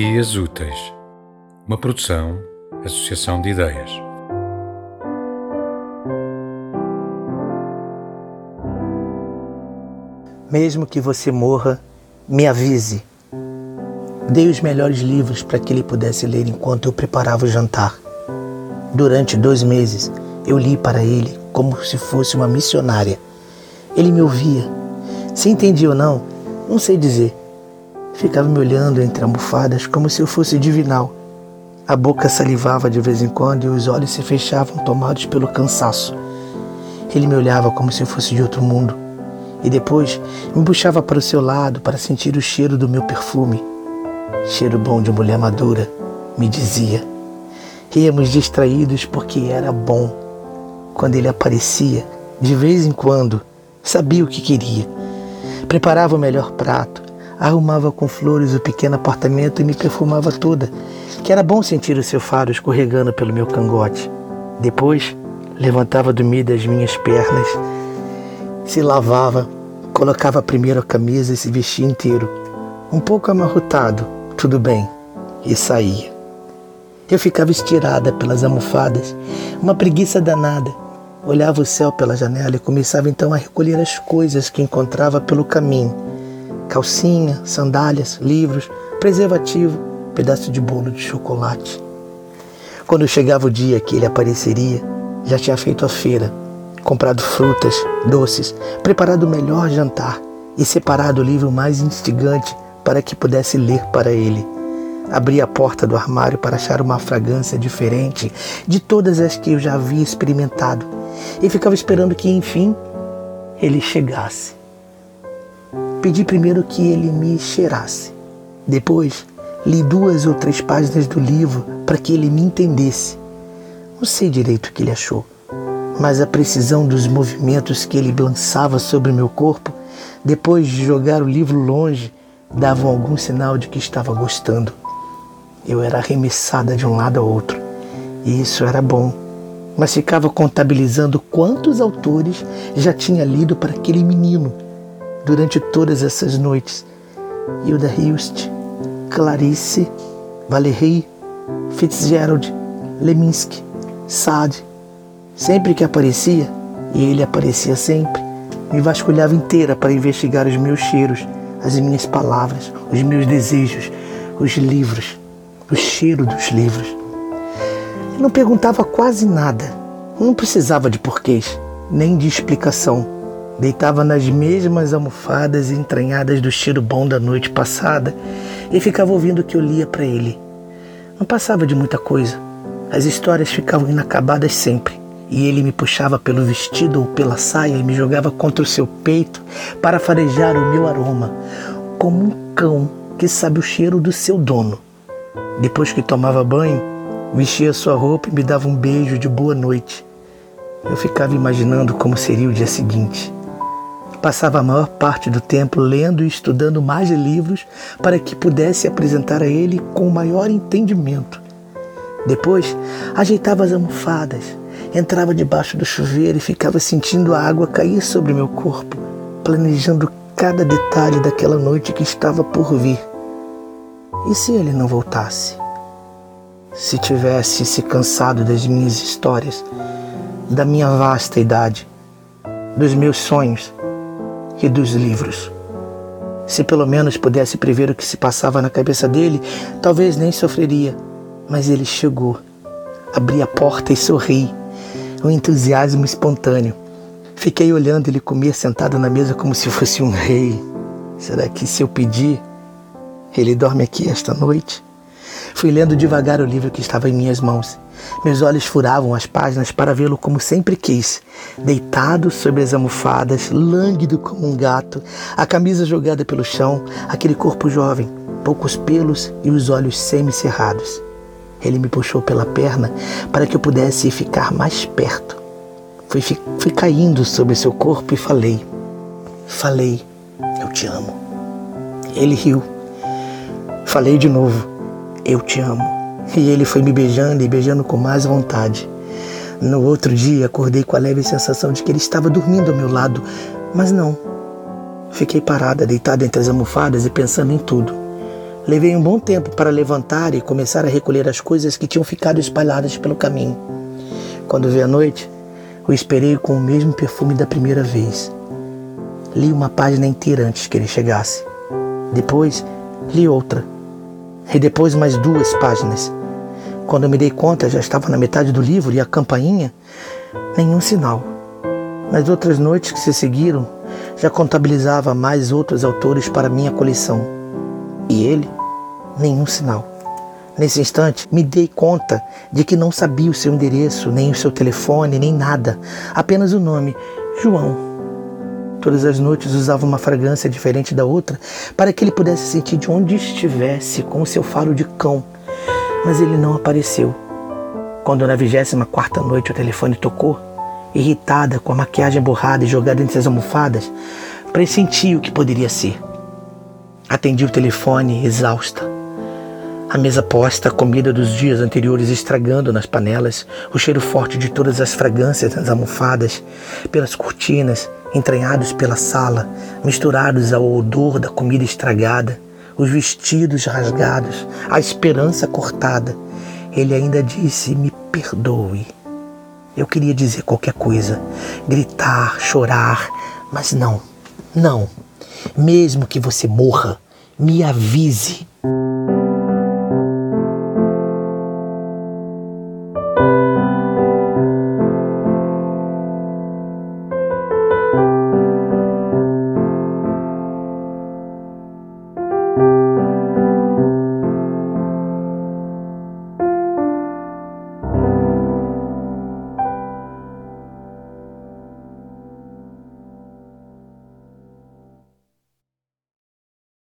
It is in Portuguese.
Dias Úteis, uma produção, associação de ideias. Mesmo que você morra, me avise. Dei os melhores livros para que ele pudesse ler enquanto eu preparava o jantar. Durante dois meses, eu li para ele como se fosse uma missionária. Ele me ouvia. Se entendia ou não, não sei dizer Ficava me olhando entre almofadas como se eu fosse divinal. A boca salivava de vez em quando e os olhos se fechavam tomados pelo cansaço. Ele me olhava como se eu fosse de outro mundo. E depois me puxava para o seu lado para sentir o cheiro do meu perfume. Cheiro bom de mulher madura, me dizia. Ríamos distraídos porque era bom. Quando ele aparecia, de vez em quando, sabia o que queria. Preparava o melhor prato, arrumava com flores o pequeno apartamento e me perfumava toda, que era bom sentir o seu faro escorregando pelo meu cangote. Depois, levantava do meio das minhas pernas, se lavava, colocava primeiro a camisa e se vestia inteiro, um pouco amarrotado, tudo bem, e saía. Eu ficava estirada pelas almofadas, uma preguiça danada. Olhava o céu pela janela e começava então a recolher as coisas que encontrava pelo caminho calcinha, sandálias, livros, preservativo, pedaço de bolo de chocolate. Quando chegava o dia que ele apareceria, já tinha feito a feira, comprado frutas, doces, preparado o melhor jantar e separado o livro mais instigante para que pudesse ler para ele. Abri a porta do armário para achar uma fragrância diferente de todas as que eu já havia experimentado e ficava esperando que, enfim, ele chegasse. Pedi primeiro que ele me cheirasse. Depois, li duas ou três páginas do livro para que ele me entendesse. Não sei direito o que ele achou, mas a precisão dos movimentos que ele lançava sobre meu corpo, depois de jogar o livro longe, davam algum sinal de que estava gostando. Eu era arremessada de um lado ao outro, e isso era bom, mas ficava contabilizando quantos autores já tinha lido para aquele menino durante todas essas noites. Hilda Hilst, Clarice, Valéry, Fitzgerald, Leminski, Sade. Sempre que aparecia, e ele aparecia sempre, me vasculhava inteira para investigar os meus cheiros, as minhas palavras, os meus desejos, os livros, o cheiro dos livros. Eu não perguntava quase nada, não precisava de porquês, nem de explicação Deitava nas mesmas almofadas entranhadas do cheiro bom da noite passada e ficava ouvindo o que eu lia para ele. Não passava de muita coisa. As histórias ficavam inacabadas sempre. E ele me puxava pelo vestido ou pela saia e me jogava contra o seu peito para farejar o meu aroma, como um cão que sabe o cheiro do seu dono. Depois que tomava banho, vestia sua roupa e me dava um beijo de boa noite. Eu ficava imaginando como seria o dia seguinte. Passava a maior parte do tempo lendo e estudando mais livros para que pudesse apresentar a ele com maior entendimento. Depois, ajeitava as almofadas, entrava debaixo do chuveiro e ficava sentindo a água cair sobre meu corpo, planejando cada detalhe daquela noite que estava por vir. E se ele não voltasse? Se tivesse se cansado das minhas histórias, da minha vasta idade, dos meus sonhos, e dos livros. Se pelo menos pudesse prever o que se passava na cabeça dele, talvez nem sofreria. Mas ele chegou, abri a porta e sorri, um entusiasmo espontâneo. Fiquei olhando ele comer sentado na mesa como se fosse um rei. Será que se eu pedir, ele dorme aqui esta noite? Fui lendo devagar o livro que estava em minhas mãos. Meus olhos furavam as páginas para vê-lo como sempre quis, deitado sobre as almofadas, lânguido como um gato, a camisa jogada pelo chão, aquele corpo jovem, poucos pelos e os olhos semicerrados. Ele me puxou pela perna para que eu pudesse ficar mais perto. Fui, fui caindo sobre seu corpo e falei: Falei, eu te amo. Ele riu. Falei de novo: Eu te amo. E ele foi me beijando e beijando com mais vontade. No outro dia, acordei com a leve sensação de que ele estava dormindo ao meu lado, mas não. Fiquei parada, deitada entre as almofadas e pensando em tudo. Levei um bom tempo para levantar e começar a recolher as coisas que tinham ficado espalhadas pelo caminho. Quando veio a noite, o esperei com o mesmo perfume da primeira vez. Li uma página inteira antes que ele chegasse. Depois, li outra. E depois mais duas páginas. Quando eu me dei conta, já estava na metade do livro e a campainha, nenhum sinal. Nas outras noites que se seguiram, já contabilizava mais outros autores para minha coleção. E ele, nenhum sinal. Nesse instante, me dei conta de que não sabia o seu endereço, nem o seu telefone, nem nada, apenas o nome, João. Todas as noites usava uma fragrância diferente da outra para que ele pudesse sentir de onde estivesse com o seu faro de cão, mas ele não apareceu. Quando na vigésima quarta noite o telefone tocou, irritada, com a maquiagem borrada e jogada entre as almofadas, pressenti o que poderia ser. Atendi o telefone, exausta. A mesa posta, a comida dos dias anteriores estragando nas panelas, o cheiro forte de todas as fragrâncias nas almofadas, pelas cortinas, entranhados pela sala, misturados ao odor da comida estragada, os vestidos rasgados, a esperança cortada. Ele ainda disse: Me perdoe. Eu queria dizer qualquer coisa, gritar, chorar, mas não, não. Mesmo que você morra, me avise.